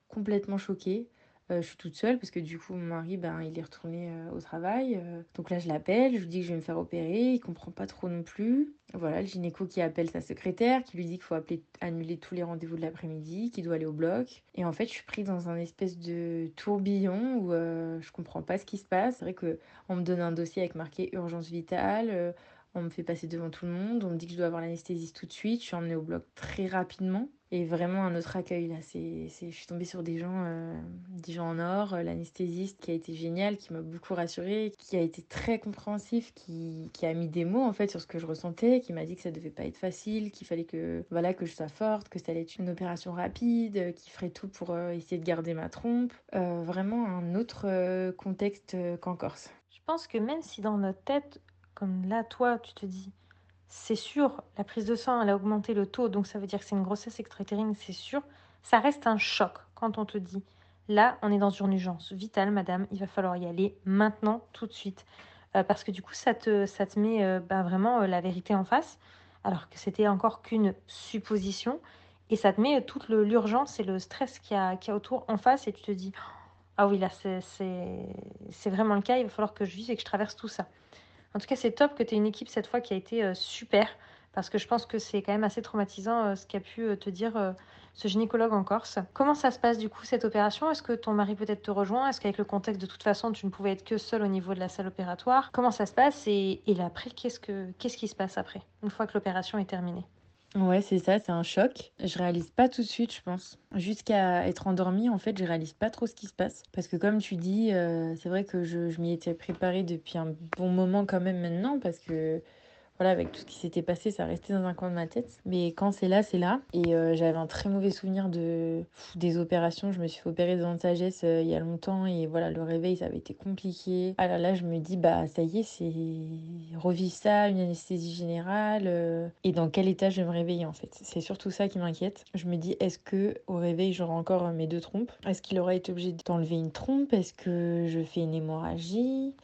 complètement choquée. Euh, je suis toute seule parce que du coup, mon mari, ben, il est retourné euh, au travail. Euh. donc là, je l'appelle, je lui dis que je vais me faire opérer. Il comprend pas trop non plus. Voilà, le gynéco qui appelle sa secrétaire, qui lui dit qu'il faut annuler tous les rendez-vous de l'après-midi, qu'il doit aller au bloc. Et en fait, je suis prise dans un espèce de tourbillon où je comprends pas ce qui se passe. C'est vrai qu'on me donne un dossier avec marqué urgence vitale. on me fait passer devant tout le monde. On me dit que je dois avoir l'anesthésiste tout de suite. Je suis emmenée au bloc très rapidement et vraiment un autre accueil là. C'est, je suis tombée sur des gens, euh, des gens en or, euh, l'anesthésiste qui a été génial, qui m'a beaucoup rassurée, qui a été très compréhensif, qui, qui, a mis des mots en fait sur ce que je ressentais, qui m'a dit que ça devait pas être facile, qu'il fallait que voilà que je sois forte, que ça allait être une opération rapide, qu'il ferait tout pour euh, essayer de garder ma trompe. vraiment un autre contexte qu'en Corse. Je pense que même si dans notre tête, comme là toi, tu te dis c'est sûr, la prise de sang, elle a augmenté le taux, donc ça veut dire que c'est une grossesse extra-utérine, c'est sûr. Ça reste un choc quand on te dit, là, on est dans une urgence vitale, madame, il va falloir y aller maintenant, tout de suite. Euh, parce que du coup, ça te, ça te met euh, bah, vraiment euh, la vérité en face, alors que c'était encore qu'une supposition. Et ça te met toute l'urgence et le stress qu'il y, a, a autour en face, et tu te dis, ah oui, là, c'est vraiment le cas, il va falloir que je vise et que je traverse tout ça. En tout cas, c'est top que tu aies une équipe cette fois qui a été euh, super, parce que je pense que c'est quand même assez traumatisant euh, ce qu'a pu euh, te dire ce gynécologue en Corse. Comment ça se passe du coup cette opération? Est-ce que ton mari peut-être te rejoint? Est-ce qu'avec le contexte de toute façon tu ne pouvais être que seule au niveau de la salle opératoire? Comment ça se passe? Et, et après qu'est-ce, que, qu'est-ce qui se passe après une fois que l'opération est terminée? Ouais, c'est ça, c'est un choc. Je réalise pas tout de suite, je pense. Jusqu'à être endormie, en fait, je réalise pas trop ce qui se passe. Parce que comme tu dis, euh, c'est vrai que je, je m'y étais préparée depuis un bon moment quand même maintenant, parce que voilà, avec tout ce qui s'était passé, ça restait dans un coin de ma tête. Mais quand c'est là, c'est là. Et euh, j'avais un très mauvais souvenir de des opérations. Je me suis devant de sagesse euh, il y a longtemps et voilà, le réveil, ça avait été compliqué. Alors là, je me dis, bah ça y est, c'est revivre ça, une anesthésie générale. Euh, et dans quel état je vais me réveiller en fait? C'est surtout ça qui m'inquiète. Je me dis, est-ce que au réveil, j'aurai encore mes deux trompes? Est-ce qu'il aurait été obligé d'enlever une trompe? Est-ce que je fais une hémorragie?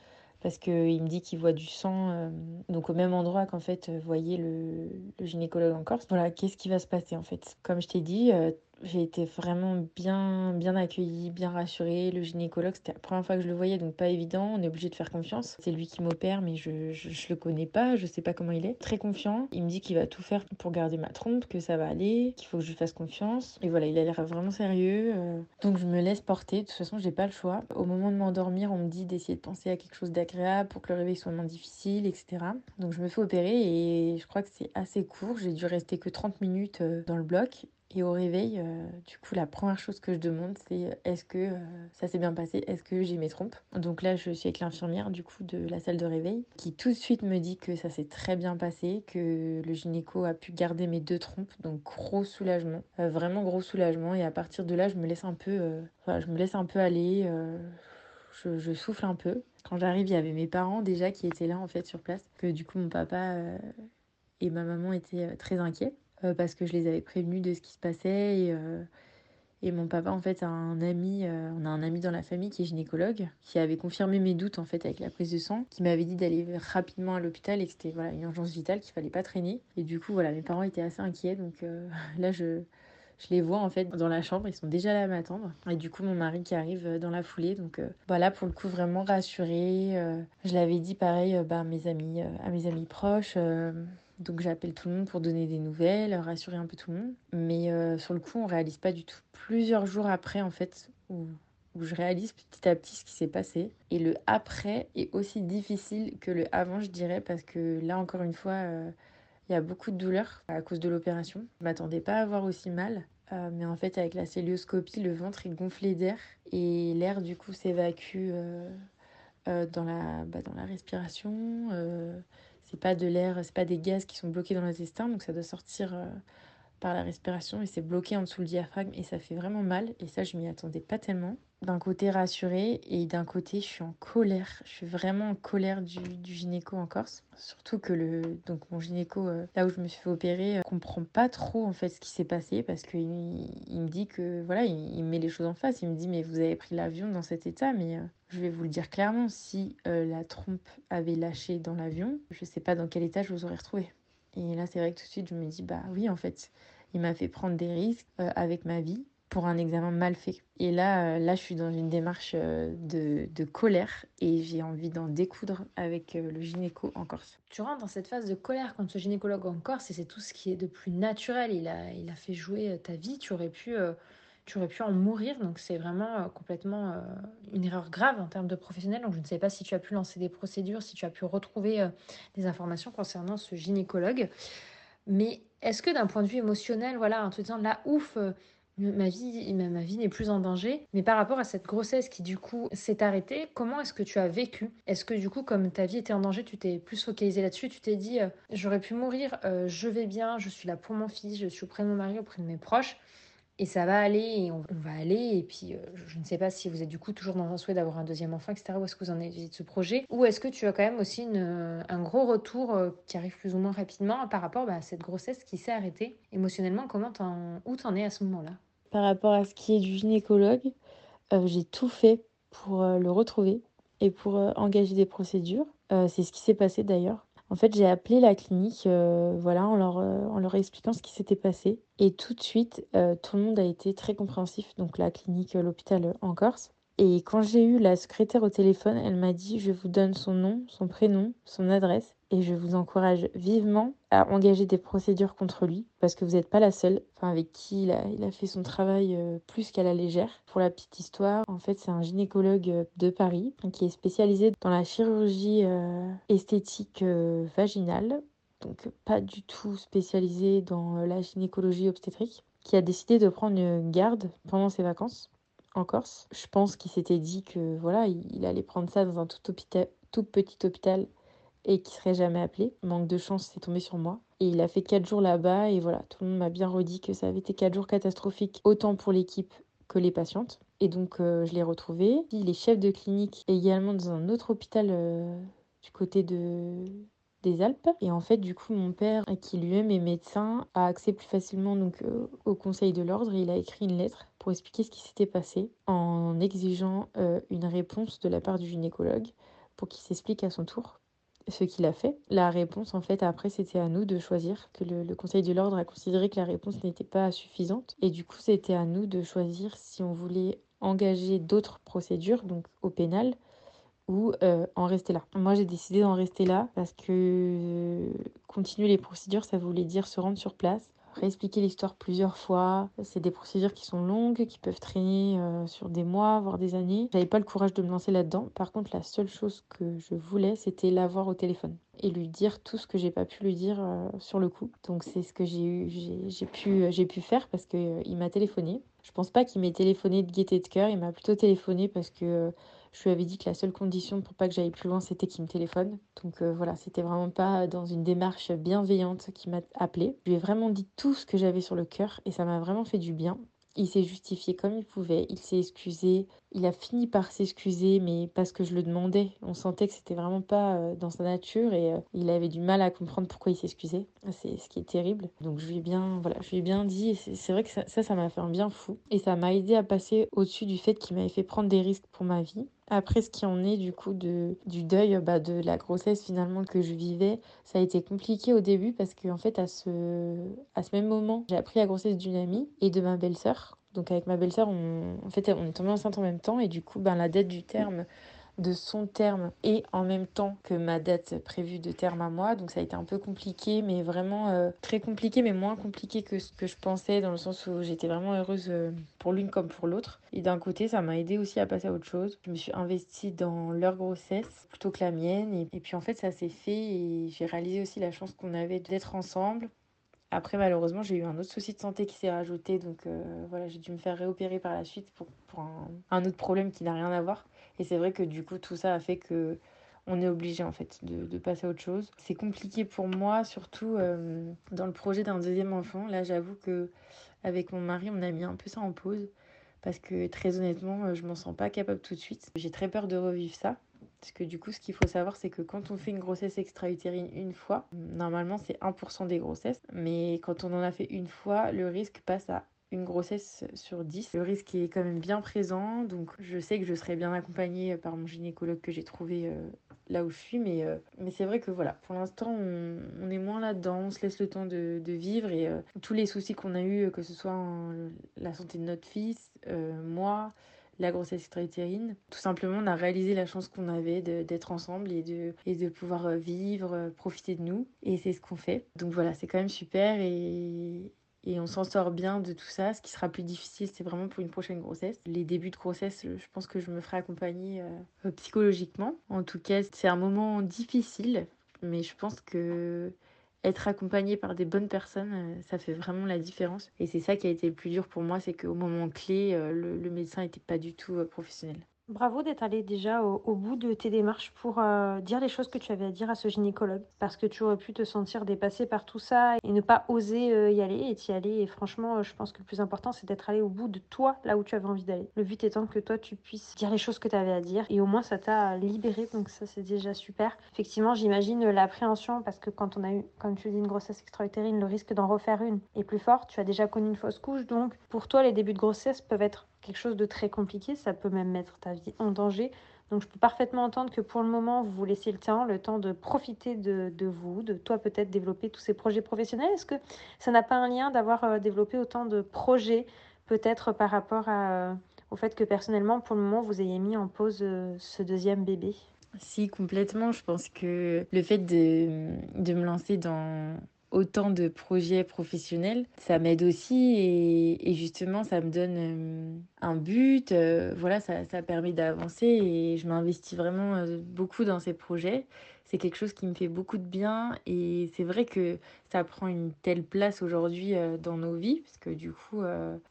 Parce qu'il me dit qu'il voit du sang, euh, donc au même endroit qu'en fait euh, voyait le, gynécologue en Corse. Voilà, qu'est-ce qui va se passer en fait? Comme je t'ai dit, euh, J'ai été vraiment bien, bien accueillie, bien rassurée. Le gynécologue, c'était la première fois que je le voyais, donc pas évident. On est obligé de faire confiance. C'est lui qui m'opère, mais je, je, le connais pas, je sais pas comment il est. Très confiant. Il me dit qu'il va tout faire pour garder ma trompe, que ça va aller, qu'il faut que je fasse confiance. Et voilà, il a l'air vraiment sérieux. Euh. Donc je me laisse porter. De toute façon, j'ai pas le choix. Au moment de m'endormir, on me dit d'essayer de penser à quelque chose d'agréable pour que le réveil soit moins difficile, etc. Donc je me fais opérer et je crois que c'est assez court. J'ai dû rester que 30 minutes euh, dans le bloc et au réveil, euh, du coup, la première chose que je demande, c'est euh, est-ce que euh, ça s'est bien passé? Est-ce que j'ai mes trompes? Donc là, je suis avec l'infirmière du coup de la salle de réveil qui tout de suite me dit que ça s'est très bien passé, que le gynéco a pu garder mes deux trompes. Donc gros soulagement, vraiment gros soulagement. Et à partir de là, je me laisse un peu, je me laisse un peu aller. Je, je, souffle un peu. Quand j'arrive, il y avait mes parents déjà qui étaient là en fait sur place. Que du coup, mon papa et ma maman étaient très inquiets. Euh, parce que je les avais prévenus de ce qui se passait. Et, euh, et mon papa, en fait, a un ami, euh, on a un ami dans la famille qui est gynécologue, qui avait confirmé mes doutes, en fait, avec la prise de sang, qui m'avait dit d'aller rapidement à l'hôpital et que c'était voilà, une urgence vitale, qu'il fallait pas traîner. Et du coup, voilà, mes parents étaient assez inquiets. Donc là, je, je les vois en fait dans la chambre, ils sont déjà là à m'attendre. Et du coup, mon mari qui arrive dans la foulée. Donc voilà, pour le coup, vraiment rassuré. je l'avais dit pareil bah, mes amis, à mes amis proches. Donc j'appelle tout le monde pour donner des nouvelles, rassurer un peu tout le monde. Mais euh, sur le coup, on réalise pas du tout. Plusieurs jours après, en fait, où, je réalise petit à petit ce qui s'est passé. Et le après est aussi difficile que le avant, je dirais, parce que là, encore une fois, euh, il y a beaucoup de douleur à cause de l'opération. Je m'attendais pas à avoir aussi mal. Euh, mais en fait, avec la célioscopie, le ventre est gonflé d'air et l'air, du coup, s'évacue dans, la, bah, dans la respiration c'est pas de l'air, c'est pas des gaz qui sont bloqués dans l'intestin, donc ça doit sortir euh, par la respiration et c'est bloqué en dessous le diaphragme et ça fait vraiment mal. Et ça, je m'y attendais pas tellement. D'un côté rassurée et d'un côté, je suis en colère. Je suis vraiment en colère du, gynéco en Corse. Surtout que le, donc mon gynéco, euh, là où je me suis fait opérer, euh, comprend pas trop en fait ce qui s'est passé parce qu'il il me dit que voilà, il, met les choses en face. Il me dit, mais vous avez pris l'avion dans cet état, mais euh, je vais vous le dire clairement, si la trompe avait lâché dans l'avion, je sais pas dans quel état je vous aurais retrouvé. Et là, c'est vrai que tout de suite, je me dis, bah oui, en fait, il m'a fait prendre des risques avec ma vie pour un examen mal fait. Et là, euh, là je suis dans une démarche euh, de, de, colère et j'ai envie d'en découdre avec euh, le gynéco en Corse. Tu rentres dans cette phase de colère contre ce gynécologue en Corse et c'est tout ce qui est de plus naturel. Il a, il a fait jouer ta vie. Tu aurais pu... tu aurais pu en mourir. Donc c'est vraiment complètement une erreur grave en termes de professionnel. Donc je ne sais pas si tu as pu lancer des procédures, si tu as pu retrouver des informations concernant ce gynécologue. Mais est-ce que d'un point de vue émotionnel, voilà, en te disant là, ouf, ma vie, ma, vie n'est plus en danger. Mais par rapport à cette grossesse qui du coup s'est arrêtée, comment est-ce que tu as vécu? Est-ce que du coup, comme ta vie était en danger, tu t'es plus focalisé là-dessus? Tu t'es dit, euh, j'aurais pu mourir, euh, je vais bien, je suis là pour mon fils, je suis auprès de mon mari, auprès de mes proches. Et ça va aller, on, va aller. Et puis, euh, je ne sais pas si vous êtes du coup toujours dans un souhait d'avoir un deuxième enfant, etc. Où est-ce que vous en êtes de ce projet? Ou est-ce que tu as quand même aussi un gros retour qui arrive plus ou moins rapidement par rapport bah, à cette grossesse qui s'est arrêtée? Émotionnellement, comment t'en, où t'en es à ce moment-là? Par rapport à ce qui est du gynécologue, euh, j'ai tout fait pour euh, le retrouver et pour euh, engager des procédures. C'est ce qui s'est passé d'ailleurs. En fait, j'ai appelé la clinique voilà, en leur expliquant ce qui s'était passé. Et tout de suite, tout le monde a été très compréhensif. Donc la clinique, l'hôpital en Corse. Et quand j'ai eu la secrétaire au téléphone, elle m'a dit, je vous donne son nom, son prénom, son adresse et je vous encourage vivement à engager des procédures contre lui parce que vous n'êtes pas la seule enfin, avec qui il a, il a fait son travail euh, plus qu'à la légère. Pour la petite histoire, en fait, c'est un gynécologue euh, de Paris qui est spécialisé dans la chirurgie euh, esthétique vaginale, donc pas du tout spécialisé dans la gynécologie obstétrique, qui a décidé de prendre une garde pendant ses vacances en Corse. Je pense qu'il s'était dit que voilà, il, allait prendre ça dans un tout petit hôpital et qui serait jamais appelé. Manque de chance, c'est tombé sur moi. Et il a fait quatre jours là-bas et voilà, tout le monde m'a bien redit que ça avait été quatre jours catastrophiques, autant pour l'équipe que les patientes. Et donc euh, je l'ai retrouvé. Il est chef de clinique également dans un autre hôpital euh, du côté de des Alpes. Et en fait, du coup, mon père, qui lui-même est médecin, a accès plus facilement donc euh, au Conseil de l'ordre. Il a écrit une lettre pour expliquer ce qui s'était passé en exigeant une réponse de la part du gynécologue pour qu'il s'explique à son tour ce qu'il a fait. La réponse, en fait, après, c'était à nous de choisir, que le, Conseil de l'ordre a considéré que la réponse n'était pas suffisante. Et du coup, c'était à nous de choisir si on voulait engager d'autres procédures, donc au pénal, ou euh, en rester là. Moi, j'ai décidé d'en rester là parce que euh, continuer les procédures, ça voulait dire se rendre sur place, réexpliquer l'histoire plusieurs fois. C'est des procédures qui sont longues, qui peuvent traîner euh, sur des mois, voire des années. J'avais pas le courage de me lancer là-dedans. Par contre, la seule chose que je voulais, c'était l'avoir au téléphone et lui dire tout ce que j'ai pas pu lui dire euh, sur le coup. Donc c'est ce que j'ai eu, j'ai pu, faire parce que euh, m'a téléphoné. Je pense pas qu'il m'ait téléphoné de gaieté de cœur. Il m'a plutôt téléphoné parce que je lui avais dit que la seule condition pour pas que j'aille plus loin, c'était qu'il me téléphone. Donc euh, voilà, c'était vraiment pas dans une démarche bienveillante qu'il m'a appelé. Je lui ai vraiment dit tout ce que j'avais sur le cœur et ça m'a vraiment fait du bien. Il s'est justifié comme il pouvait, il s'est excusé, il a fini par s'excuser, mais parce que je le demandais. On sentait que c'était vraiment pas euh, dans sa nature et euh, il avait du mal à comprendre pourquoi il s'excusait. C'est ce qui est terrible. Donc je lui ai bien, voilà, je lui ai bien dit. C'est vrai que ça, ça m'a fait un bien fou et ça m'a aidé à passer au-dessus du fait qu'il m'avait fait prendre des risques pour ma vie. Après, ce qui en est du coup de, du deuil bah, de la grossesse finalement que je vivais, ça a été compliqué au début parce qu'en en fait, à ce, à ce même moment, j'ai appris la grossesse d'une amie et de ma belle-sœur. Donc avec ma belle-sœur, on, en fait, on est tombé enceinte en même temps et du coup, ben, la date du terme de son terme et en même temps que ma date prévue de terme à moi. Donc ça a été un peu compliqué, mais vraiment euh, très compliqué, mais moins compliqué que ce que je pensais, dans le sens où j'étais vraiment heureuse euh, pour l'une comme pour l'autre. Et d'un côté, ça m'a aidé aussi à passer à autre chose. Je me suis investie dans leur grossesse plutôt que la mienne. Et, puis en fait, ça s'est fait et j'ai réalisé aussi la chance qu'on avait d'être ensemble. Après, malheureusement, j'ai eu un autre souci de santé qui s'est rajouté. Donc euh, voilà, j'ai dû me faire réopérer par la suite pour, pour un autre problème qui n'a rien à voir. Et c'est vrai que du coup, tout ça a fait que on est obligé en fait de, passer à autre chose. C'est compliqué pour moi, surtout euh, dans le projet d'un deuxième enfant. Là, j'avoue que avec mon mari, on a mis un peu ça en pause parce que très honnêtement, je m'en sens pas capable tout de suite. J'ai très peur de revivre ça. Parce que du coup, ce qu'il faut savoir, c'est que quand on fait une grossesse extra-utérine une fois, normalement c'est 1% des grossesses. Mais quand on en a fait une fois, le risque passe à une grossesse sur 10. Le risque est quand même bien présent, donc je sais que je serai bien accompagnée par mon gynécologue que j'ai trouvé euh, là où je suis, mais, euh, mais c'est vrai que voilà, pour l'instant on, est moins là-dedans, on se laisse le temps de, vivre et euh, tous les soucis qu'on a eu, que ce soit la santé de notre fils, moi, la grossesse extra-utérine. Tout simplement, on a réalisé la chance qu'on avait d'être ensemble et de, et de pouvoir vivre, profiter de nous. Et c'est ce qu'on fait. Donc voilà, c'est quand même super et, et on s'en sort bien de tout ça. Ce qui sera plus difficile, c'est vraiment pour une prochaine grossesse. Les débuts de grossesse, je pense que je me ferai accompagner euh, psychologiquement. En tout cas, c'est un moment difficile, mais je pense que être accompagné par des bonnes personnes, euh, ça fait vraiment la différence. Et c'est ça qui a été le plus dur pour moi, c'est qu'au moment clé, euh, le, le médecin n'était pas du tout professionnel. Bravo d'être allé déjà au, bout de tes démarches pour euh, dire les choses que tu avais à dire à ce gynécologue. Parce que tu aurais pu te sentir dépassé par tout ça et ne pas oser euh, y aller et t'y aller. Et franchement, euh, je pense que le plus important, c'est d'être allé au bout de toi, là où tu avais envie d'aller. Le but étant que toi, tu puisses dire les choses que tu avais à dire. Et au moins, ça t'a libéré. Donc ça, c'est déjà super. Effectivement, j'imagine l'appréhension parce que quand on a eu, comme tu dis, une grossesse extra-utérine, le risque d'en refaire une est plus fort. Tu as déjà connu une fausse couche. Donc pour toi, les débuts de grossesse peuvent être quelque chose de très compliqué, ça peut même mettre ta vie en danger. Donc je peux parfaitement entendre que pour le moment, vous vous laissez le temps, le temps de profiter de, vous, de toi peut-être développer tous ces projets professionnels. Est-ce que ça n'a pas un lien d'avoir euh, développé autant de projets, peut-être par rapport euh, au fait que personnellement, pour le moment, vous ayez mis en pause euh, ce deuxième bébé? Si, complètement. Je pense que le fait de, de me lancer dans autant de projets professionnels, ça m'aide aussi et, justement ça me donne euh, un but, euh, voilà, ça, ça permet d'avancer et je m'investis vraiment euh, beaucoup dans ces projets. C'est quelque chose qui me fait beaucoup de bien et c'est vrai que ça prend une telle place aujourd'hui dans nos vies parce que du coup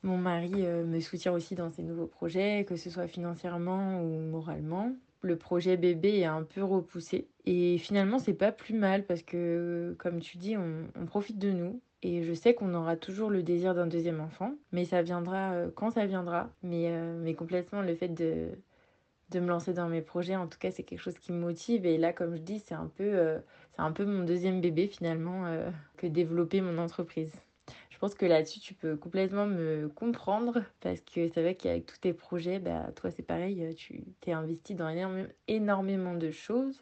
mon mari me soutient aussi dans ces nouveaux projets, que ce soit financièrement ou moralement le projet bébé est un peu repoussé. Et finalement, c'est pas plus mal parce que, comme tu dis, on, profite de nous. Et je sais qu'on aura toujours le désir d'un deuxième enfant, mais ça viendra euh, quand ça viendra. Mais, euh, mais complètement, le fait de, de me lancer dans mes projets, en tout cas, c'est quelque chose qui me motive. Et là, comme je dis, c'est un peu, euh, un peu mon deuxième bébé finalement que développer mon entreprise. Je pense que là-dessus, tu peux complètement me comprendre parce que c'est vrai qu'avec tous tes projets, bah, toi, c'est pareil, tu t'es investi dans énormément de choses.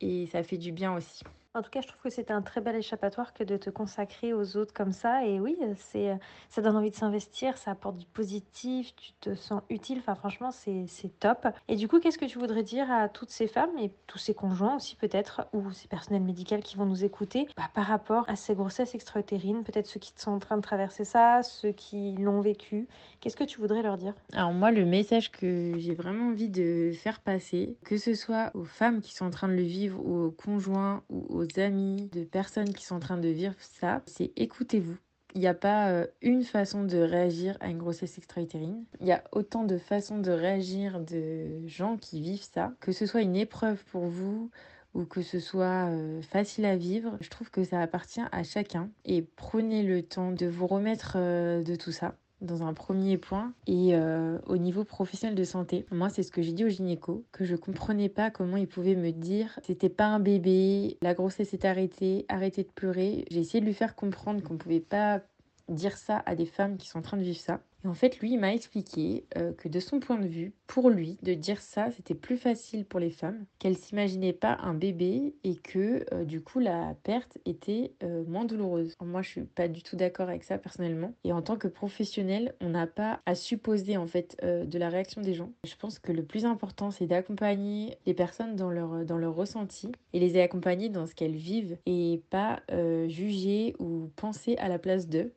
et ça fait du bien aussi. En tout cas, je trouve que c'était un très bel échappatoire que de te consacrer aux autres comme ça. Et oui, c'est, ça donne envie de s'investir, ça apporte du positif, tu te sens utile. Enfin, franchement, c'est, top. Et du coup, qu'est-ce que tu voudrais dire à toutes ces femmes et tous ces conjoints aussi peut-être, ou ces personnels médicaux qui vont nous écouter, bah, par rapport à ces grossesses extra-utérines, peut-être ceux qui sont en train de traverser ça, ceux qui l'ont vécu? Qu'est-ce que tu voudrais leur dire? Alors moi, le message que j'ai vraiment envie de faire passer, que ce soit aux femmes qui sont en train de le vivre, ou aux conjoints, ou aux amis, de personnes qui sont en train de vivre ça, c'est écoutez-vous. Il n'y a pas euh, une façon de réagir à une grossesse extra-utérine. Il y a autant de façons de réagir de gens qui vivent ça. Que ce soit une épreuve pour vous ou que ce soit euh, facile à vivre, je trouve que ça appartient à chacun. Et prenez le temps de vous remettre euh, de tout ça dans un premier point. Et euh, au niveau professionnel de santé, moi, c'est ce que j'ai dit au gynéco, que je comprenais pas comment il pouvait me dire c'était pas un bébé, la grossesse est arrêtée, arrêtez de pleurer. J'ai essayé de lui faire comprendre qu'on pouvait pas dire ça à des femmes qui sont en train de vivre ça. Et en fait, lui, il m'a expliqué euh, que de son point de vue, pour lui, de dire ça, c'était plus facile pour les femmes, qu'elles s'imaginaient pas un bébé et que euh, du coup, la perte était euh, moins douloureuse. Moi, je suis pas du tout d'accord avec ça personnellement. Et en tant que professionnel, on n'a pas à supposer en fait de la réaction des gens. Je pense que le plus important, c'est d'accompagner les personnes dans leur, dans leur ressenti et les accompagner dans ce qu'elles vivent et pas juger ou penser à la place d'eux.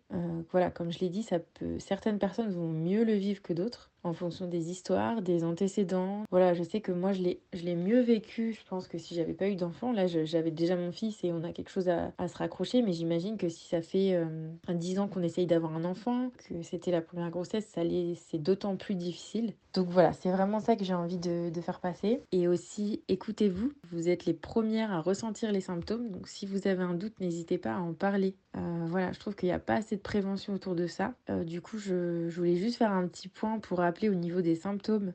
voilà, comme je l'ai dit, ça peut certaines personnes vont mieux le vivre que d'autres en fonction des histoires, des antécédents. Voilà, je sais que moi, je l'ai mieux vécu. Je pense que si j'avais pas eu d'enfant, là, j'avais déjà mon fils et on a quelque chose à, se raccrocher. Mais j'imagine que si ça fait euh, 10 ans qu'on essaye d'avoir un enfant, que c'était la première grossesse, ça c'est d'autant plus difficile. Donc voilà, c'est vraiment ça que j'ai envie de, faire passer. Et aussi, écoutez-vous. Vous êtes les premières à ressentir les symptômes. Donc si vous avez un doute, n'hésitez pas à en parler. Euh, voilà, je trouve qu'il n'y a pas assez de prévention autour de ça. Euh, du coup, je, je voulais juste faire un petit point pour au niveau des symptômes.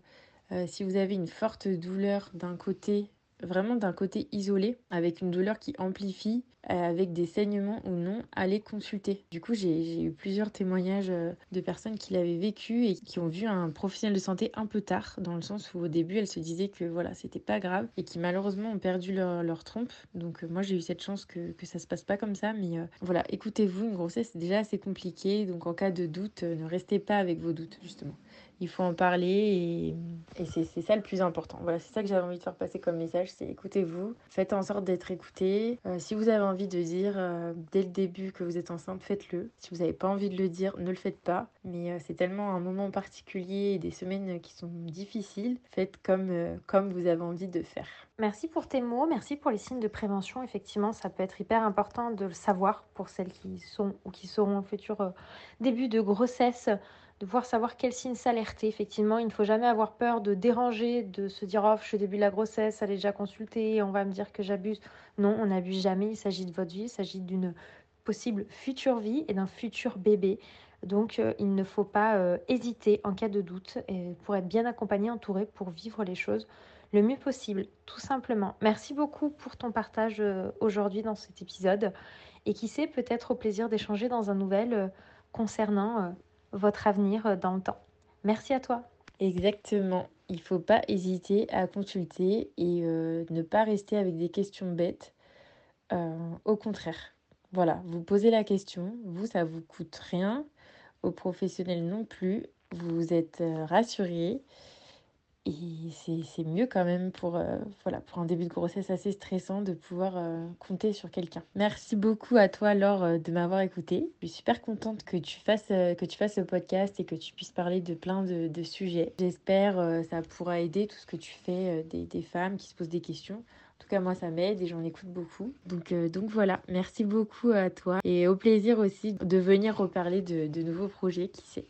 Euh, si vous avez une forte douleur d'un côté, vraiment d'un côté isolé, avec une douleur qui amplifie, euh, avec des saignements ou non, allez consulter. Du coup, j'ai eu plusieurs témoignages euh, de personnes qui l'avaient vécu et qui ont vu un professionnel de santé un peu tard, dans le sens où au début, elles se disaient que voilà, c'était pas grave et qui malheureusement ont perdu leur, trompe. Donc moi, j'ai eu cette chance que, que ça se passe pas comme ça, mais voilà, écoutez-vous, une grossesse, c'est déjà assez compliqué, donc en cas de doute, ne restez pas avec vos doutes, justement il faut en parler et, c'est ça le plus important. Voilà, c'est ça que j'avais envie de faire passer comme message, c'est écoutez-vous, faites en sorte d'être écouté. Euh, si vous avez envie de dire euh, dès le début que vous êtes enceinte, faites-le. Si vous n'avez pas envie de le dire, ne le faites pas. Mais euh, c'est tellement un moment particulier et des semaines qui sont difficiles, faites comme, comme vous avez envie de faire. Merci pour tes mots, merci pour les signes de prévention. Effectivement, ça peut être hyper important de le savoir pour celles qui sont ou qui seront au futur début de grossesse de pouvoir savoir quels signes s'alerter. Effectivement, il ne faut jamais avoir peur de déranger, de se dire oh, je suis au début de la grossesse, allez déjà consulter, on va me dire que j'abuse. Non, on n'abuse jamais. Il s'agit de votre vie, il s'agit d'une possible future vie et d'un futur bébé. Donc, euh, il ne faut pas euh, hésiter en cas de doute et pour être bien accompagné, entouré, pour vivre les choses le mieux possible, tout simplement. Merci beaucoup pour ton partage euh, aujourd'hui dans cet épisode. Et qui sait, peut-être au plaisir d'échanger dans un nouvel concernant votre avenir euh, dans le temps. Merci à toi. Exactement. Il ne faut pas hésiter à consulter et euh, ne pas rester avec des questions bêtes. Euh, au contraire, voilà, vous posez la question, vous, ça vous coûte rien, aux professionnels non plus, vous êtes rassuré et c'est mieux quand même pour, euh, voilà, pour un début de grossesse assez stressant de pouvoir euh, compter sur quelqu'un. Merci beaucoup à toi Laure euh, de m'avoir écouté. Je suis super contente que tu fasses, que tu fasses ce podcast et que tu puisses parler de plein de, de sujets. J'espère ça pourra aider tout ce que tu fais des, des, femmes qui se posent des questions. En tout cas, moi, ça m'aide et j'en écoute beaucoup. Donc, donc voilà, merci beaucoup à toi et au plaisir aussi de venir reparler de, de nouveaux projets, qui sait.